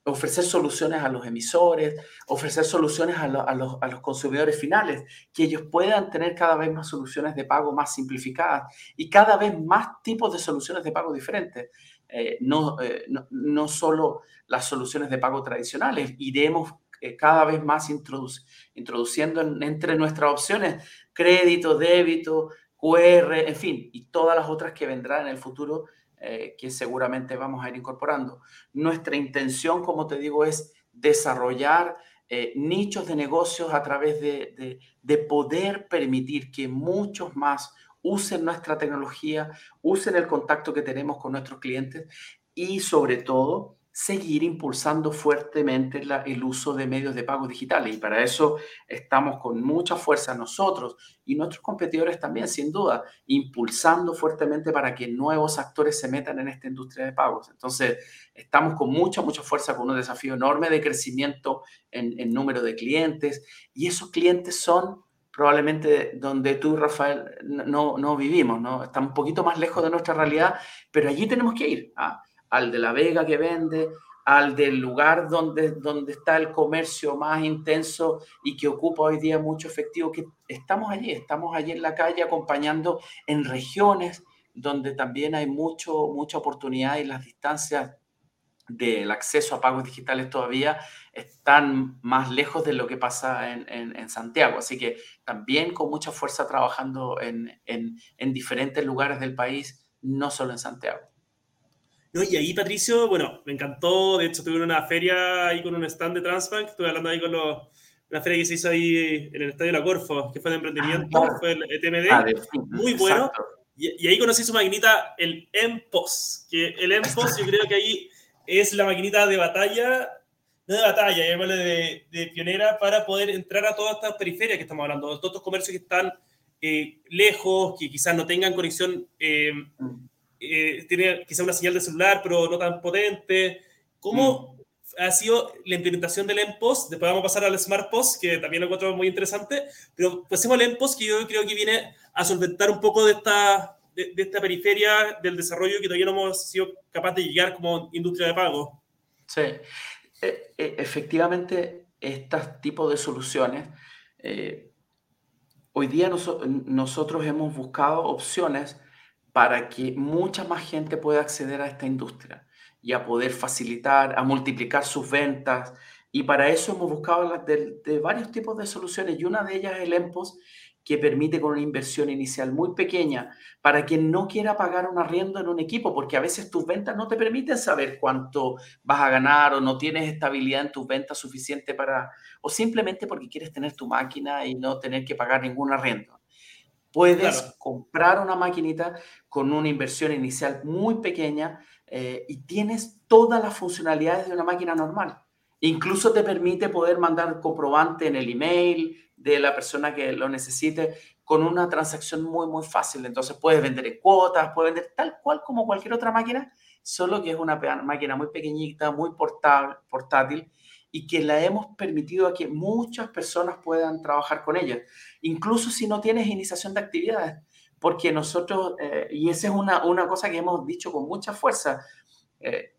ofrecer soluciones a los emisores, ofrecer soluciones a, los, consumidores finales, que ellos puedan tener cada vez más soluciones de pago más simplificadas y cada vez más tipos de soluciones de pago diferentes. Eh, no, eh, no, no, solo las soluciones de pago tradicionales, iremos eh, cada vez más introduciendo entre nuestras opciones crédito, débito, QR, en fin, y todas las otras que vendrán en el futuro eh, que seguramente vamos a ir incorporando. Nuestra intención, como te digo, es desarrollar eh, nichos de negocios a través de, de, poder permitir que muchos más usen nuestra tecnología, usen el contacto que tenemos con nuestros clientes y sobre todo seguir impulsando fuertemente el uso de medios de pago digitales. Y para eso estamos con mucha fuerza nosotros y nuestros competidores también, sin duda, impulsando fuertemente para que nuevos actores se metan en esta industria de pagos. Entonces, estamos con mucha, mucha fuerza, con un desafío enorme de crecimiento en, en número de clientes. Y esos clientes son probablemente donde tú, Rafael, no, no vivimos, ¿no? Están un poquito más lejos de nuestra realidad, pero allí tenemos que ir. ¿ah? Al de la vega que vende, al del lugar donde, donde está el comercio más intenso y que ocupa hoy día mucho efectivo, que estamos allí, estamos allí en la calle acompañando en regiones donde también hay mucho, mucha oportunidad y las distancias del acceso a pagos digitales todavía están más lejos de lo que pasa en, en, Santiago. Así que también con mucha fuerza trabajando en, en diferentes lugares del país, no solo en Santiago. No, y ahí, Patricio, bueno, me encantó. De hecho, tuve una feria ahí con un stand de Transbank. Estuve hablando ahí con los, una feria que se hizo ahí en el Estadio La Corfo, que fue de emprendimiento, ah, fue el ETMD. Ah, muy bueno. Y, ahí conocí su maquinita, el MPOS. Que el MPOS, yo creo que ahí es la maquinita de batalla, no de batalla, de, de pionera para poder entrar a todas estas periferias que estamos hablando, todos estos comercios que están eh, lejos, que quizás no tengan conexión. Eh, mm. Eh, tiene quizá una señal de celular, pero no tan potente. ¿Cómo mm. ha sido la implementación del MPOS? Después vamos a pasar al Smart POS, que también lo encuentro muy interesante, pero pasemos al MPOS, que yo creo que viene a solventar un poco de esta, de, esta periferia del desarrollo que todavía no hemos sido capaces de llegar como industria de pago. Sí, e, e, efectivamente, estos tipos de soluciones, eh, hoy día nosotros hemos buscado opciones para que mucha más gente pueda acceder a esta industria y a poder facilitar, a multiplicar sus ventas. Y para eso hemos buscado de, de varios tipos de soluciones y una de ellas es el EMPOS, que permite con una inversión inicial muy pequeña para quien no quiera pagar un arriendo en un equipo, porque a veces tus ventas no te permiten saber cuánto vas a ganar o no tienes estabilidad en tus ventas suficiente para, o simplemente porque quieres tener tu máquina y no tener que pagar ningún arriendo. Puedes comprar una maquinita con una inversión inicial muy pequeña eh, y tienes todas las funcionalidades de una máquina normal. Incluso te permite poder mandar comprobante en el email de la persona que lo necesite con una transacción muy, muy fácil. Entonces puedes vender en cuotas, puedes vender tal cual como cualquier otra máquina, solo que es una máquina muy pequeñita, muy portable, portátil y que la hemos permitido a que muchas personas puedan trabajar con ella, incluso si no tienes iniciación de actividades, porque nosotros, eh, y esa es una, una cosa que hemos dicho con mucha fuerza, eh,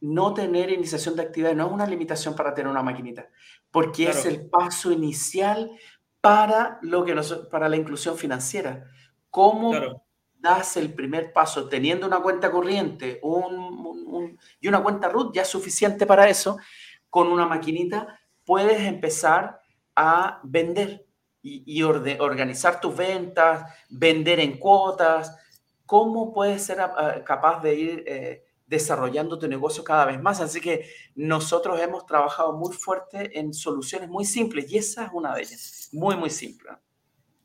no tener iniciación de actividad no es una limitación para tener una maquinita, porque es el paso inicial para, lo que para la inclusión financiera. ¿Cómo das el primer paso teniendo una cuenta corriente y una cuenta root ya suficiente para eso? Con una maquinita puedes empezar a vender y, organizar tus ventas, vender en cuotas. ¿Cómo puedes ser capaz de ir eh, desarrollando tu negocio cada vez más? Así que nosotros hemos trabajado muy fuerte en soluciones muy simples y esa es una de ellas, muy, muy simple.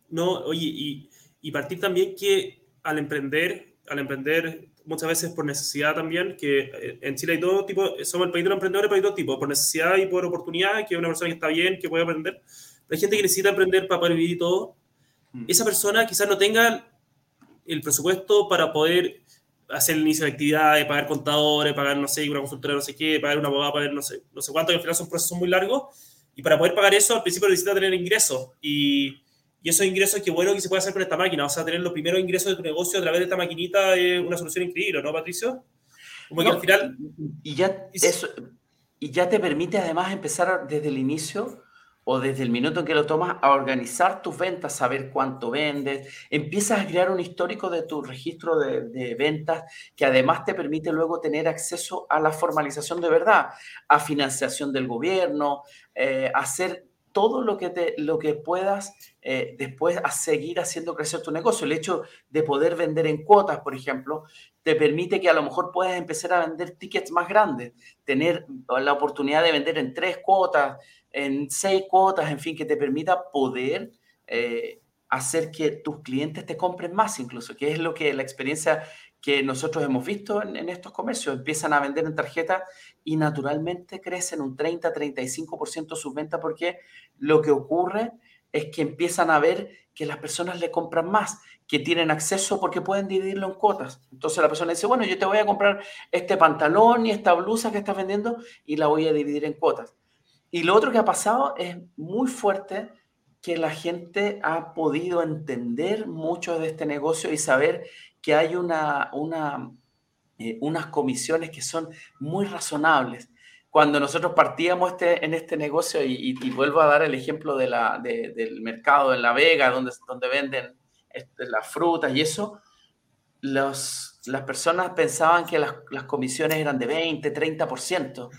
No, oye, y partir también que al emprender, al emprender muchas veces por necesidad también, que eh, en Chile hay todo tipo, somos el país de los emprendedores, pero hay todo tipo, por necesidad y por oportunidad, que una persona que está bien, que puede aprender. hay gente que necesita aprender para poder vivir y todo. Mm. Esa persona quizás no tenga el presupuesto para poder hacer el inicio de actividades, pagar contadores, pagar, no sé, una consultora, no sé qué, pagar una abogada, pagar no sé, no sé cuánto, que al final son procesos muy largos. Y para poder pagar eso, al principio necesita tener ingresos. Y y esos ingresos, qué bueno que se puede hacer con esta máquina. O sea, tener los primeros ingresos de tu negocio a través de esta maquinita es una solución increíble, ¿no, Patricio? Como que al final... Y ya, eso, y ya te permite además empezar desde el inicio o desde el minuto en que lo tomas a organizar tus ventas, saber cuánto vendes, empiezas a crear un histórico de tu registro de, de, ventas que además te permite luego tener acceso a la formalización de verdad, a financiación del gobierno, eh, hacer todo lo que, te, lo que puedas eh, después a seguir haciendo crecer tu negocio. El hecho de poder vender en cuotas, por ejemplo, te permite que a lo mejor puedas empezar a vender tickets más grandes, tener la oportunidad de vender en tres cuotas, en seis cuotas, en fin, que te permita poder eh, hacer que tus clientes te compren más incluso, que es lo que la experiencia que nosotros hemos visto en, estos comercios. Empiezan a vender en tarjeta y naturalmente crecen un 30-35% sus ventas porque lo que ocurre es que empiezan a ver que las personas le compran más, que tienen acceso porque pueden dividirlo en cuotas. Entonces la persona dice, bueno, yo te voy a comprar este pantalón y esta blusa que estás vendiendo y la voy a dividir en cuotas. Y lo otro que ha pasado es muy fuerte que la gente ha podido entender mucho de este negocio y saber que hay una, una, eh, unas comisiones que son muy razonables. Cuando nosotros partíamos este, en este negocio, y, vuelvo a dar el ejemplo de la, del mercado en La Vega, donde, donde venden este, las frutas y eso, los, las personas pensaban que las, las, comisiones eran de 20, 30%.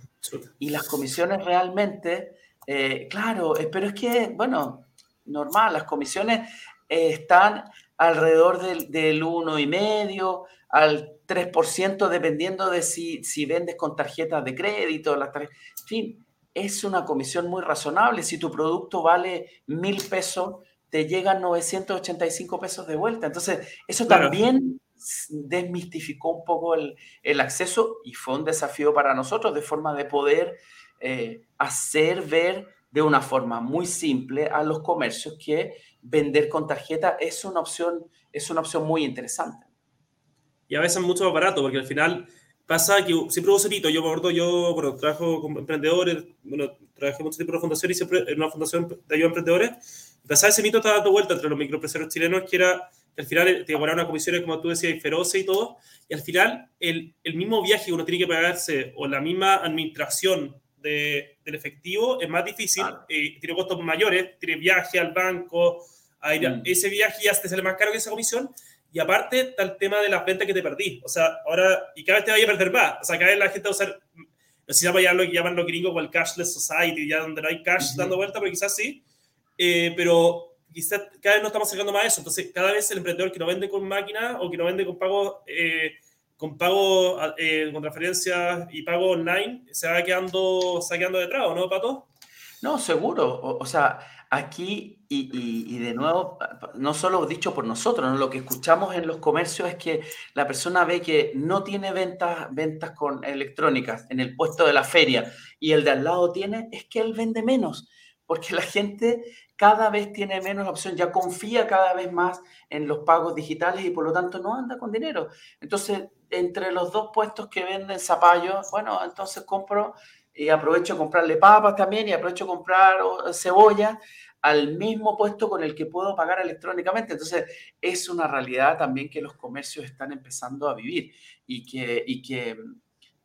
Y las comisiones realmente, eh, claro, eh, pero es que, bueno, normal, las comisiones están alrededor del, del 1,5% al 3%, dependiendo de si, si vendes con tarjetas de crédito. La en fin, es una comisión muy razonable. Si tu producto vale mil pesos, te llegan 985 pesos de vuelta. Entonces, eso también desmistificó un poco el, el, acceso y fue un desafío para nosotros de forma de poder eh, hacer ver de una forma muy simple a los comercios que vender con tarjeta es una opción, es una opción muy interesante. Y a veces mucho más barato, porque al final pasa que siempre hubo cepito. Yo, por yo bueno, trabajo con emprendedores, bueno, trabajé mucho tiempo en una fundación y siempre en una fundación de ayuda a emprendedores. Pasaba ese mito estaba dando vuelta entre los microempresarios chilenos, que era que al final te cobraban unas comisiones, como tú decías, feroces y todo. Y al final, el, el mismo viaje que uno tiene que pagarse o la misma administración de, del efectivo es más difícil, eh, tiene costos mayores, tiene viaje al banco, Mm. ese viaje ya te sale más caro que esa comisión. Y aparte está el tema de las ventas que te perdí. O sea, ahora, y cada vez te vaya a perder más. O sea, cada vez la gente va a usar, no sé si ya lo que llaman los gringos o el cashless society, ya donde no hay cash dando vuelta, pero quizás sí. Eh, pero quizás cada vez nos estamos acercando más a eso. Entonces, cada vez el emprendedor que no vende con máquina o que no vende con pago, eh, con pago, eh, con transferencias y pago online, se va quedando, quedando detrás, ¿no, Pato? No, seguro. o sea, Aquí, y, de nuevo, no solo dicho por nosotros, lo que escuchamos en los comercios es que la persona ve que no tiene ventas, ventas con electrónicas en el puesto de la feria y el de al lado tiene, es que él vende menos, porque la gente cada vez tiene menos opción, ya confía cada vez más en los pagos digitales y por lo tanto no anda con dinero. Entonces, entre los dos puestos que venden zapallos, bueno, entonces compro y aprovecho a comprarle papas también y aprovecho a comprar cebolla al mismo puesto con el que puedo pagar electrónicamente. Entonces, es una realidad también que los comercios están empezando a vivir y que, y que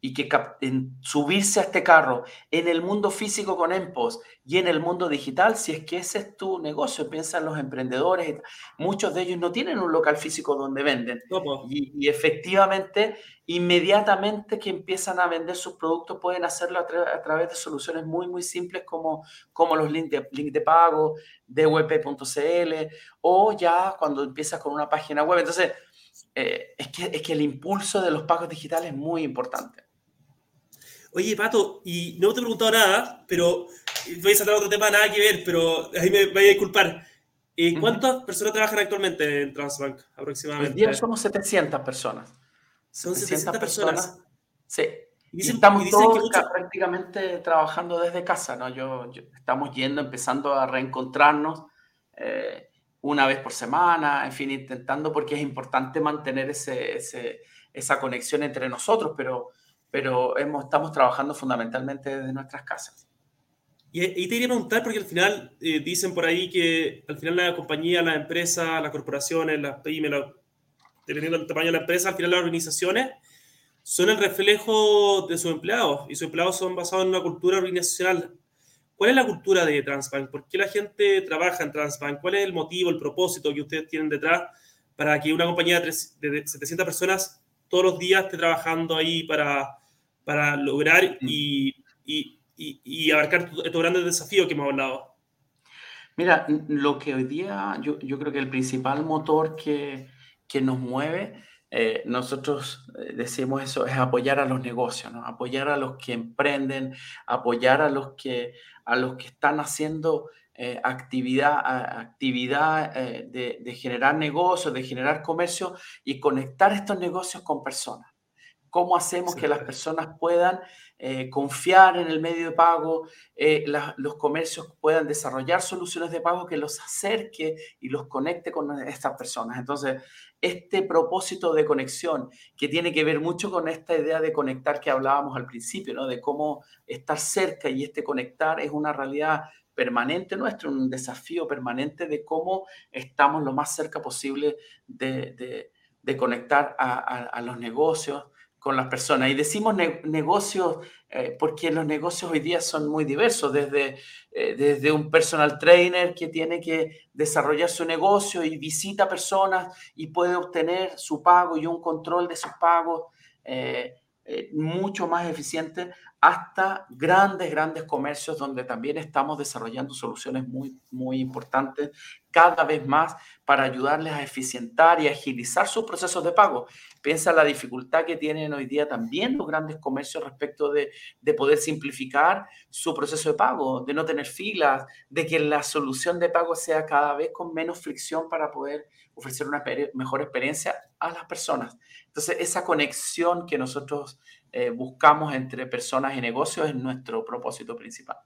y que en subirse a este carro en el mundo físico con EMPOS y en el mundo digital, si es que ese es tu negocio, piensa en los emprendedores, muchos de ellos no tienen un local físico donde venden. y, efectivamente, inmediatamente que empiezan a vender sus productos, pueden hacerlo a, través de soluciones muy, muy simples como, como los links de, link de pago, de web.cl o ya cuando empiezas con una página web. Entonces, eh, es, que, es que el impulso de los pagos digitales es muy importante. Oye, Pato, y no te he preguntado nada, pero voy a saltar otro tema, nada que ver, pero ahí me voy a disculpar. Eh, ¿Cuántas personas trabajan actualmente en Transbank aproximadamente? Hoy día somos 700 personas. Son 700, personas. Sí. Y, estamos todos prácticamente trabajando desde casa, ¿no? Yo, estamos yendo, empezando a reencontrarnos eh, una vez por semana, en fin, intentando, porque es importante mantener ese, ese, esa conexión entre nosotros, pero pero hemos, estamos trabajando fundamentalmente desde nuestras casas. Y, y te quería preguntar, porque al final eh, dicen por ahí que al final la compañía, la empresa, las corporaciones, las pymes, dependiendo del tamaño de la empresa, al final las organizaciones son el reflejo de sus empleados y sus empleados son basados en una cultura organizacional. ¿Cuál es la cultura de Transbank? ¿Por qué la gente trabaja en Transbank? ¿Cuál es el motivo, el propósito que ustedes tienen detrás para que una compañía de 700 personas todos los días esté trabajando ahí para, para lograr y, y, y, abarcar estos grandes desafíos que hemos hablado? Mira, lo que hoy día yo, yo creo que el principal motor que, que nos mueve, eh, nosotros eh, decimos eso, es apoyar a los negocios, ¿no? apoyar a los que emprenden, apoyar a los que, a los que están haciendo eh, actividad, actividad de, de, generar negocios, de generar comercio y conectar estos negocios con personas cómo hacemos que las personas puedan eh, confiar en el medio de pago, eh, los comercios puedan desarrollar soluciones de pago que los acerque y los conecte con estas personas. Entonces, este propósito de conexión que tiene que ver mucho con esta idea de conectar que hablábamos al principio, ¿no? de cómo estar cerca y este conectar es una realidad permanente nuestro, un desafío permanente de cómo estamos lo más cerca posible de, conectar a los negocios, con las personas. Y decimos negocios eh, porque los negocios hoy día son muy diversos, desde, eh, desde un personal trainer que tiene que desarrollar su negocio y visita personas y puede obtener su pago y un control de sus pagos eh, mucho más eficiente, hasta grandes, grandes comercios donde también estamos desarrollando soluciones muy, muy importantes cada vez más para ayudarles a eficientar y agilizar sus procesos de pago. Piensa la dificultad que tienen hoy día también los grandes comercios respecto de, de poder simplificar su proceso de pago, de no tener filas, de que la solución de pago sea cada vez con menos fricción para poder ofrecer una mejor experiencia a las personas. Entonces, esa conexión que nosotros eh, buscamos entre personas y negocios es nuestro propósito principal.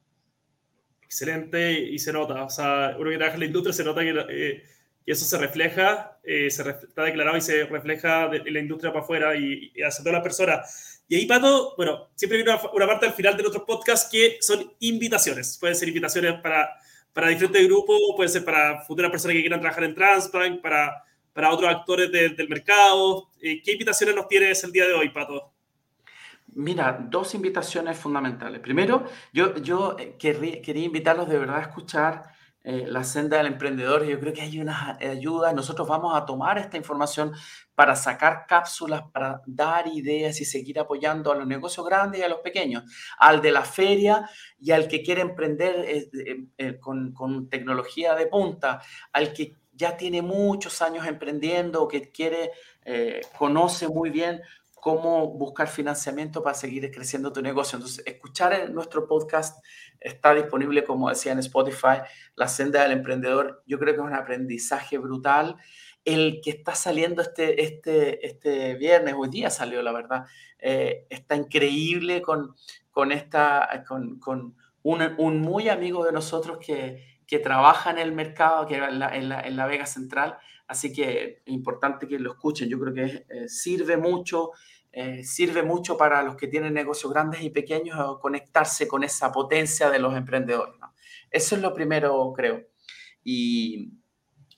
Excelente y se nota, o sea, uno que trabaja en la industria se nota que, eh, eso se refleja, eh, se está declarado y se refleja de, la industria para afuera y, y hacia todas las personas. Y ahí, Pato, bueno, siempre hay una, una parte al final de nuestros podcasts que son invitaciones. Pueden ser invitaciones para, para diferentes grupos, puede ser para futuras personas que quieran trabajar en Transbank, para, para otros actores del mercado. ¿Qué invitaciones nos tienes el día de hoy, Pato? Mira, dos invitaciones fundamentales. Primero, yo, yo eh, quería invitarlos de verdad a escuchar eh, la senda del emprendedor. Yo creo que hay unas ayudas. Nosotros vamos a tomar esta información para sacar cápsulas, para dar ideas y seguir apoyando a los negocios grandes y a los pequeños, al de la feria y al que quiere emprender eh, con, con tecnología de punta, al que ya tiene muchos años emprendiendo que quiere, conoce muy bien cómo buscar financiamiento para seguir creciendo tu negocio. Entonces, escuchar nuestro podcast está disponible, como decía en Spotify, La Senda del Emprendedor. Yo creo que es un aprendizaje brutal. El que está saliendo este, este, este viernes, hoy día salió, la verdad, eh, está increíble con, con, esta, con, con un, muy amigo de nosotros que, que trabaja en el mercado, que en la, en la, Vega Central. Así que es importante que lo escuchen. Yo creo que eh, sirve mucho eh, sirve mucho para los que tienen negocios grandes y pequeños conectarse con esa potencia de los emprendedores. Eso es lo primero, creo. Y,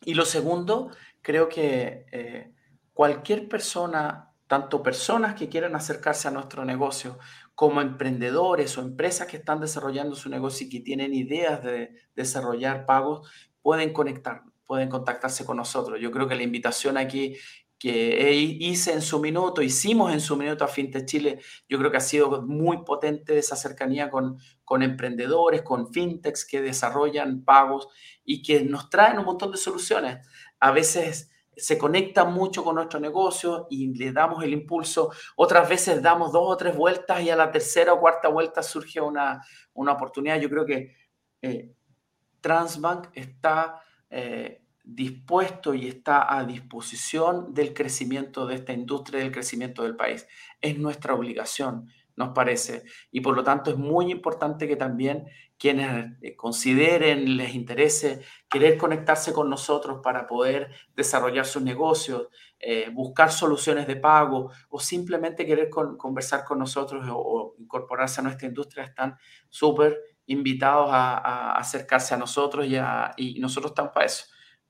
lo segundo, creo que eh, cualquier persona tanto personas que quieran acercarse a nuestro negocio como emprendedores o empresas que están desarrollando su negocio y que tienen ideas de desarrollar pagos, pueden conectar, pueden contactarse con nosotros. Yo creo que la invitación aquí que hice en su minuto, hicimos en su minuto a FinTech Chile, yo creo que ha sido muy potente esa cercanía con, con emprendedores, con fintechs que desarrollan pagos y que nos traen un montón de soluciones. A veces se conectan mucho con nuestro negocio y le damos el impulso. Otras veces damos dos o tres vueltas y a la tercera o cuarta vuelta surge una, una oportunidad. Yo creo que eh, Transbank está eh, dispuesto y está a disposición del crecimiento de esta industria, del crecimiento del país. Es nuestra obligación, nos parece. Y por lo tanto es muy importante que también quienes eh, consideren, les interese querer conectarse con nosotros para poder desarrollar sus negocios, eh, buscar soluciones de pago o simplemente querer conversar con nosotros o, incorporarse a nuestra industria, están súper invitados a, acercarse a nosotros y, y nosotros estamos para eso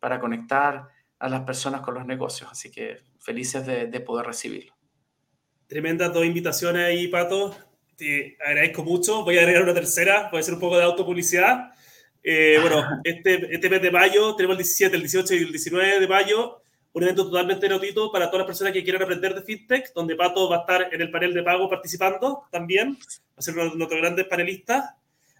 para conectar a las personas con los negocios. Así que felices de, poder recibirlo. Tremendas dos invitaciones ahí, Pato. Te agradezco mucho. Voy a agregar una tercera, puede ser un poco de autopublicidad. Eh, bueno, este, este mes de mayo tenemos el 17, el 18 y el 19 de mayo un evento totalmente gratuito para todas las personas que quieran aprender de FinTech, donde Pato va a estar en el panel de pago participando también, va a ser uno de nuestros grandes panelistas.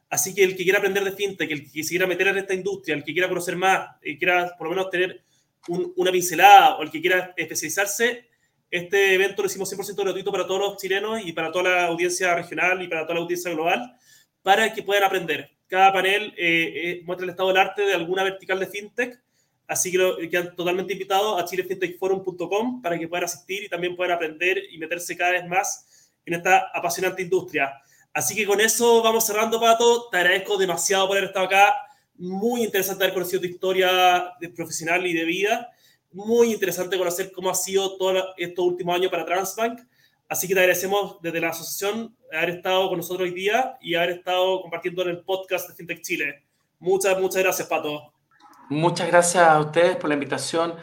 Así que el que quiera aprender de fintech, el que se quiera meter en esta industria, el que quiera conocer más, el que quiera por lo menos tener una pincelada o el que quiera especializarse, este evento lo hicimos 100% gratuito para todos los chilenos y para toda la audiencia regional y para toda la audiencia global, para que puedan aprender. Cada panel eh, eh, muestra el estado del arte de alguna vertical de fintech, así que lo, quedan totalmente invitados a chilefintechforum.com para que puedan asistir y también puedan aprender y meterse cada vez más en esta apasionante industria. Así que con eso vamos cerrando, Pato. Te agradezco demasiado por haber estado acá. Muy interesante haber conocido tu historia de profesional y de vida. Muy interesante conocer cómo ha sido todo estos últimos años para Transbank. Así que te agradecemos desde la asociación haber estado con nosotros hoy día y haber estado compartiendo en el podcast de FinTech Chile. Muchas, muchas gracias, Pato. Muchas gracias a ustedes por la invitación,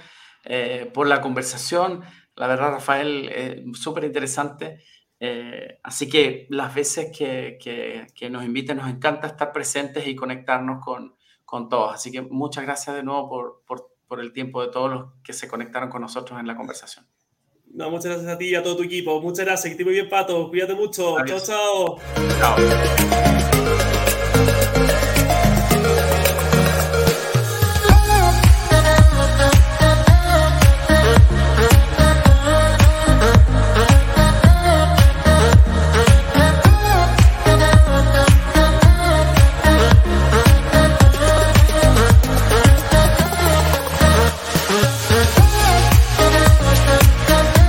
eh, por la conversación. La verdad, Rafael, eh, súper interesante. Eh, así que las veces que, que, nos inviten, nos encanta estar presentes y conectarnos con, con todos. Así que muchas gracias de nuevo por, por, por, el tiempo de todos los que se conectaron con nosotros en la conversación. No, muchas gracias a ti y a todo tu equipo. Muchas gracias. Que estés muy bien, Pato. Cuídate mucho. Chao, chao. Chao.